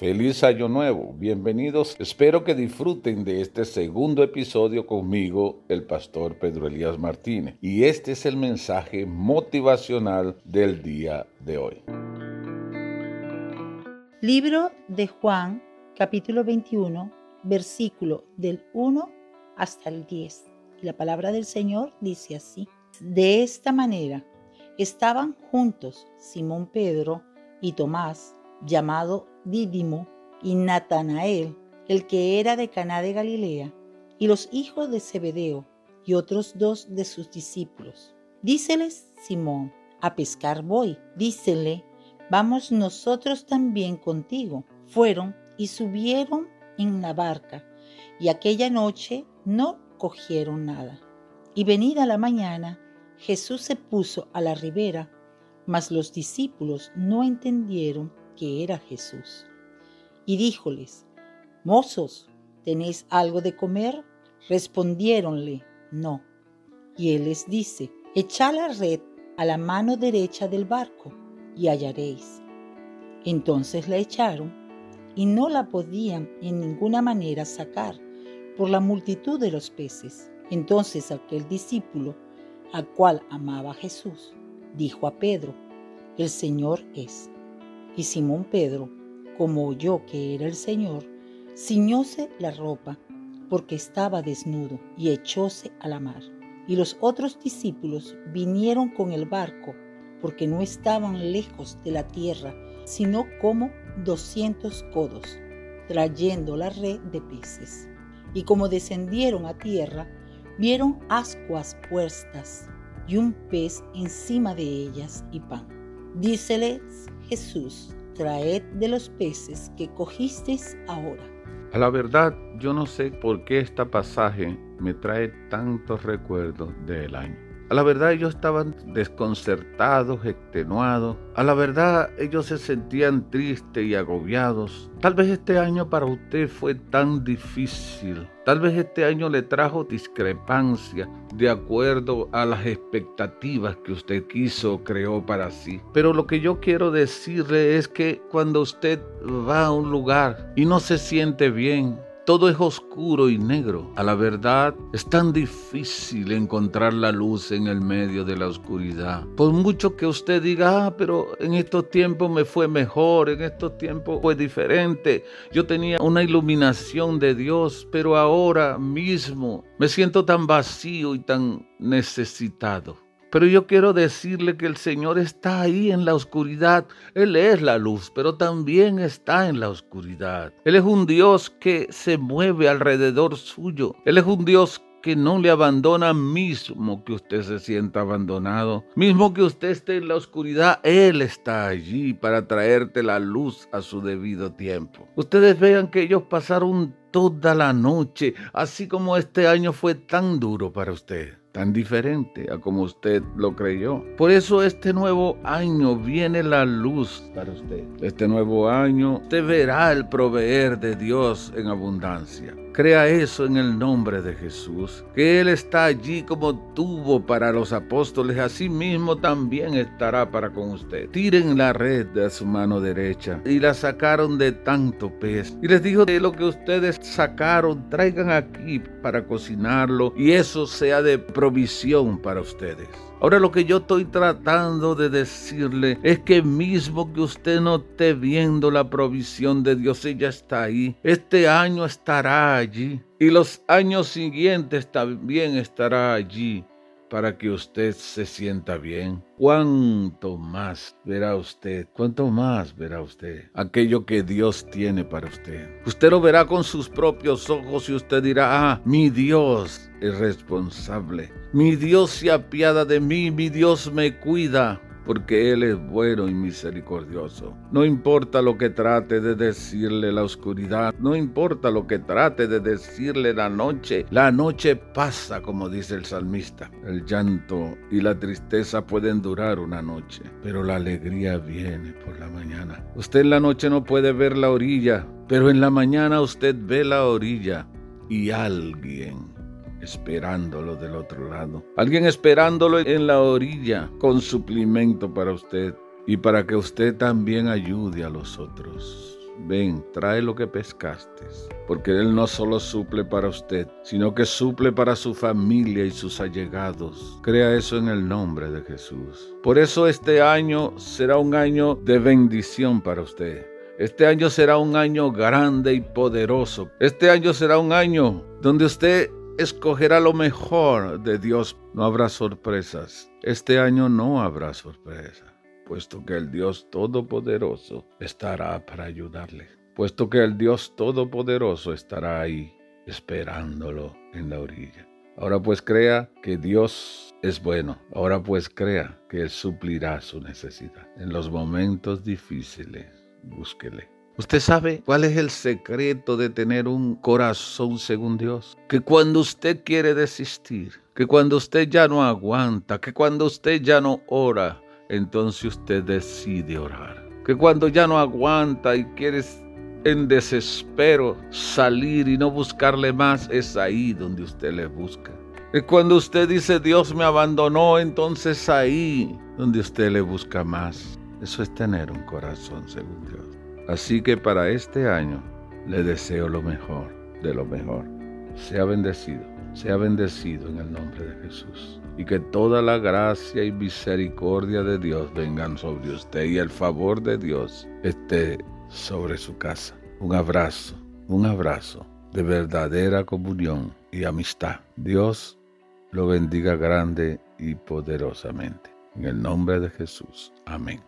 Feliz año nuevo, bienvenidos. Espero que disfruten de este segundo episodio conmigo, el pastor Pedro Elías Martínez. Y este es el mensaje motivacional del día de hoy. Libro de Juan, capítulo 21, versículo del 1 hasta el 10. La palabra del Señor dice así. De esta manera estaban juntos Simón Pedro y Tomás, llamado Dídimo, y Natanael, el que era de Caná de Galilea, y los hijos de Zebedeo, y otros dos de sus discípulos. Díceles Simón, a pescar voy. Dícele, vamos nosotros también contigo. Fueron y subieron en la barca, y aquella noche no cogieron nada. Y venida la mañana, Jesús se puso a la ribera, mas los discípulos no entendieron que era Jesús. Y díjoles, Mozos, ¿tenéis algo de comer? Respondiéronle, no. Y él les dice, echad la red a la mano derecha del barco y hallaréis. Entonces la echaron y no la podían en ninguna manera sacar por la multitud de los peces. Entonces aquel discípulo, al cual amaba Jesús, dijo a Pedro, el Señor es. Y Simón Pedro, como oyó que era el Señor, ciñóse la ropa, porque estaba desnudo, y echóse a la mar. Y los otros discípulos vinieron con el barco, porque no estaban lejos de la tierra, sino como doscientos codos, trayendo la red de peces. Y como descendieron a tierra, vieron ascuas puestas y un pez encima de ellas y pan. Díceles Jesús, traed de los peces que cogisteis ahora. A la verdad, yo no sé por qué este pasaje me trae tantos recuerdos del año. A la verdad ellos estaban desconcertados, extenuados. A la verdad ellos se sentían tristes y agobiados. Tal vez este año para usted fue tan difícil. Tal vez este año le trajo discrepancia de acuerdo a las expectativas que usted quiso, creó para sí. Pero lo que yo quiero decirle es que cuando usted va a un lugar y no se siente bien, todo es oscuro y negro. A la verdad, es tan difícil encontrar la luz en el medio de la oscuridad. Por mucho que usted diga, ah, pero en estos tiempos me fue mejor, en estos tiempos fue diferente. Yo tenía una iluminación de Dios, pero ahora mismo me siento tan vacío y tan necesitado. Pero yo quiero decirle que el Señor está ahí en la oscuridad. Él es la luz, pero también está en la oscuridad. Él es un Dios que se mueve alrededor suyo. Él es un Dios que no le abandona mismo que usted se sienta abandonado. Mismo que usted esté en la oscuridad, Él está allí para traerte la luz a su debido tiempo. Ustedes vean que ellos pasaron toda la noche, así como este año fue tan duro para usted tan diferente a como usted lo creyó. Por eso este nuevo año viene la luz para usted. Este nuevo año usted verá el proveer de Dios en abundancia. Crea eso en el nombre de Jesús, que Él está allí como tuvo para los apóstoles, así mismo también estará para con usted. Tiren la red de su mano derecha y la sacaron de tanto pez. Y les dijo de lo que ustedes sacaron, traigan aquí para cocinarlo y eso sea de provisión para ustedes. Ahora lo que yo estoy tratando de decirle es que mismo que usted no esté viendo la provisión de Dios, ella está ahí. Este año estará allí y los años siguientes también estará allí para que usted se sienta bien. ¿Cuánto más verá usted? ¿Cuánto más verá usted aquello que Dios tiene para usted? Usted lo verá con sus propios ojos y usted dirá, ah, mi Dios es responsable. Mi Dios se apiada de mí, mi Dios me cuida porque Él es bueno y misericordioso. No importa lo que trate de decirle la oscuridad, no importa lo que trate de decirle la noche, la noche pasa, como dice el salmista. El llanto y la tristeza pueden durar una noche, pero la alegría viene por la mañana. Usted en la noche no puede ver la orilla, pero en la mañana usted ve la orilla y alguien esperándolo del otro lado. Alguien esperándolo en la orilla con suplemento para usted y para que usted también ayude a los otros. ven, trae lo que pescaste. Porque Él no solo suple para usted, sino que suple para su familia y sus allegados. Crea eso en el nombre de Jesús. Por eso este año será un año de bendición para usted. Este año será un año grande y poderoso. Este año será un año donde usted escogerá lo mejor de Dios. No habrá sorpresas. Este año no habrá sorpresas puesto que el Dios Todopoderoso estará para ayudarle, puesto que el Dios Todopoderoso estará ahí esperándolo en la orilla. Ahora pues crea que Dios es bueno. Ahora pues crea que Él suplirá su necesidad. En los momentos difíciles, búsquele. ¿Usted sabe cuál es el secreto de tener un corazón según Dios? Que cuando usted quiere desistir, que cuando usted ya no aguanta, que cuando usted ya no ora, entonces usted decide orar. Que cuando ya no aguanta y quieres en desespero salir y no buscarle más, es ahí donde usted le busca. Que cuando usted dice Dios me abandonó, entonces ahí donde usted le busca más. Eso es tener un corazón según Dios. Así que para este año le deseo lo mejor de lo mejor. Sea bendecido, sea bendecido en el nombre de Jesús y que toda la gracia y misericordia de Dios vengan sobre usted y el favor de Dios esté sobre su casa. Un abrazo, un abrazo de verdadera comunión y amistad. Dios lo bendiga grande y poderosamente. En el nombre de Jesús. Amén.